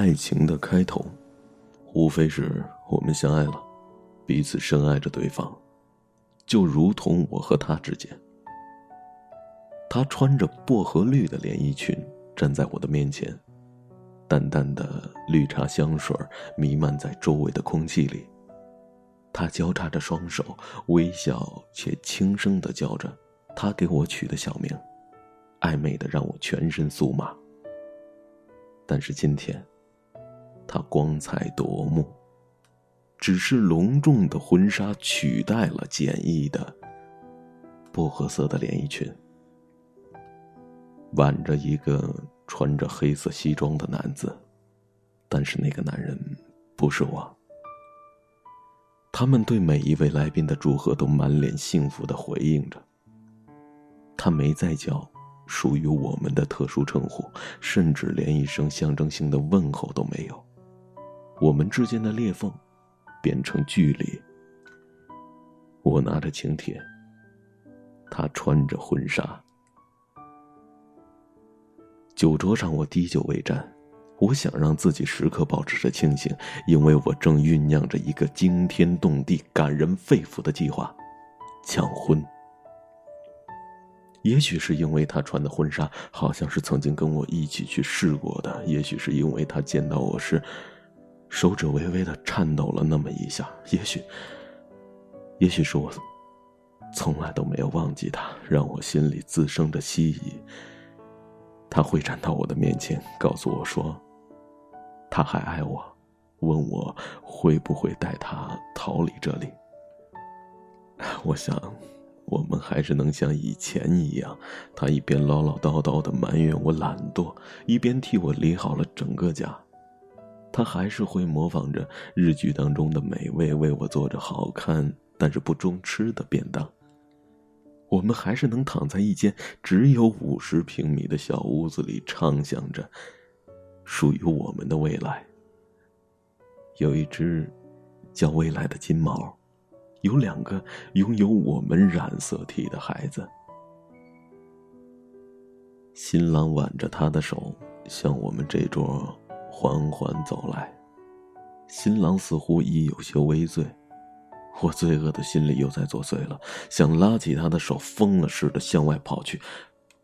爱情的开头，无非是我们相爱了，彼此深爱着对方，就如同我和他之间。他穿着薄荷绿的连衣裙站在我的面前，淡淡的绿茶香水弥漫在周围的空气里。他交叉着双手，微笑且轻声的叫着他给我取的小名，暧昧的让我全身酥麻。但是今天，她光彩夺目，只是隆重的婚纱取代了简易的薄荷色的连衣裙，挽着一个穿着黑色西装的男子，但是那个男人不是我。他们对每一位来宾的祝贺都满脸幸福的回应着。他没再叫。属于我们的特殊称呼，甚至连一声象征性的问候都没有。我们之间的裂缝变成距离。我拿着请帖，他穿着婚纱。酒桌上，我滴酒未沾。我想让自己时刻保持着清醒，因为我正酝酿着一个惊天动地、感人肺腑的计划——抢婚。也许是因为他穿的婚纱好像是曾经跟我一起去试过的，也许是因为他见到我时，手指微微的颤抖了那么一下，也许，也许是我，从来都没有忘记他，让我心里滋生着希冀。他会站到我的面前，告诉我说，他还爱我，问我会不会带他逃离这里。我想。我们还是能像以前一样，他一边唠唠叨叨的埋怨我懒惰，一边替我理好了整个家。他还是会模仿着日剧当中的美味，为我做着好看但是不中吃的便当。我们还是能躺在一间只有五十平米的小屋子里，畅想着属于我们的未来。有一只叫未来的金毛。有两个拥有我们染色体的孩子。新郎挽着她的手，向我们这桌缓缓走来。新郎似乎已有些微醉，我罪恶的心里又在作祟了，想拉起他的手，疯了似的向外跑去，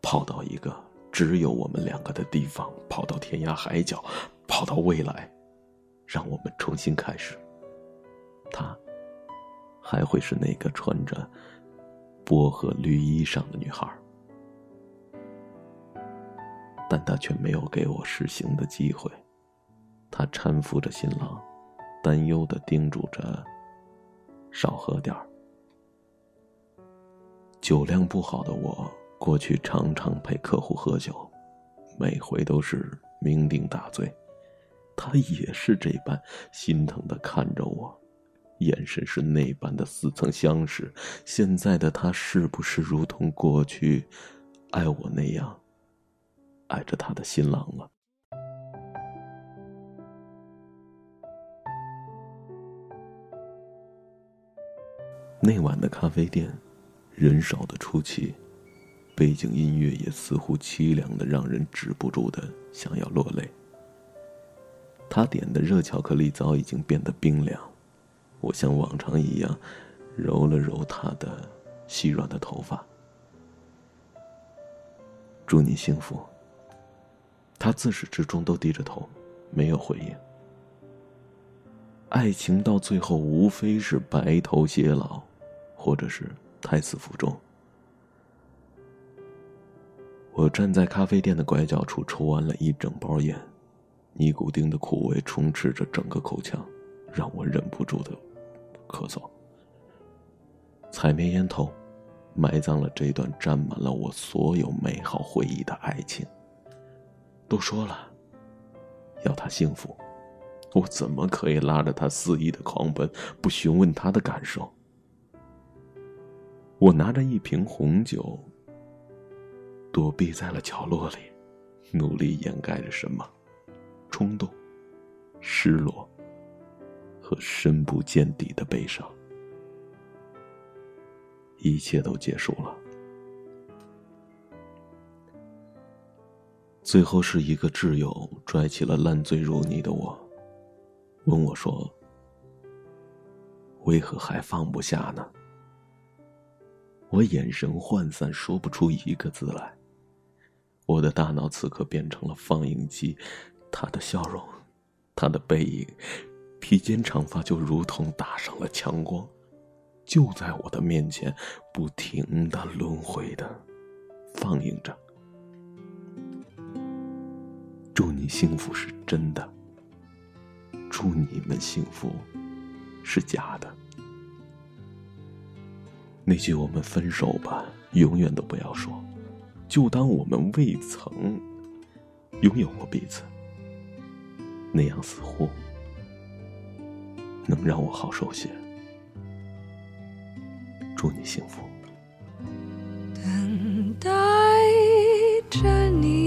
跑到一个只有我们两个的地方，跑到天涯海角，跑到未来，让我们重新开始。他。还会是那个穿着薄荷绿衣裳的女孩，但她却没有给我实行的机会。她搀扶着新郎，担忧的叮嘱着：“少喝点儿。”酒量不好的我，过去常常陪客户喝酒，每回都是酩酊大醉。他也是这般心疼的看着我。眼神是那般的似曾相识，现在的他是不是如同过去爱我那样爱着他的新郎了？那晚的咖啡店，人少的出奇，背景音乐也似乎凄凉的让人止不住的想要落泪。他点的热巧克力早已经变得冰凉。我像往常一样，揉了揉她的细软的头发。祝你幸福。他自始至终都低着头，没有回应。爱情到最后无非是白头偕老，或者是胎死腹中。我站在咖啡店的拐角处，抽完了一整包烟，尼古丁的苦味充斥着整个口腔，让我忍不住的。咳嗽，踩灭烟头，埋葬了这段沾满了我所有美好回忆的爱情。都说了，要他幸福，我怎么可以拉着他肆意的狂奔，不询问他的感受？我拿着一瓶红酒，躲避在了角落里，努力掩盖着什么？冲动，失落。和深不见底的悲伤，一切都结束了。最后是一个挚友拽起了烂醉如泥的我，问我说：“为何还放不下呢？”我眼神涣散，说不出一个字来。我的大脑此刻变成了放映机，他的笑容，他的背影，披肩长发就如同打上了强光，就在我的面前不停的轮回的放映着。祝你幸福是真的，祝你们幸福是假的。那句“我们分手吧”，永远都不要说，就当我们未曾拥有过彼此。那样似乎能让我好受些。祝你幸福。等待着你，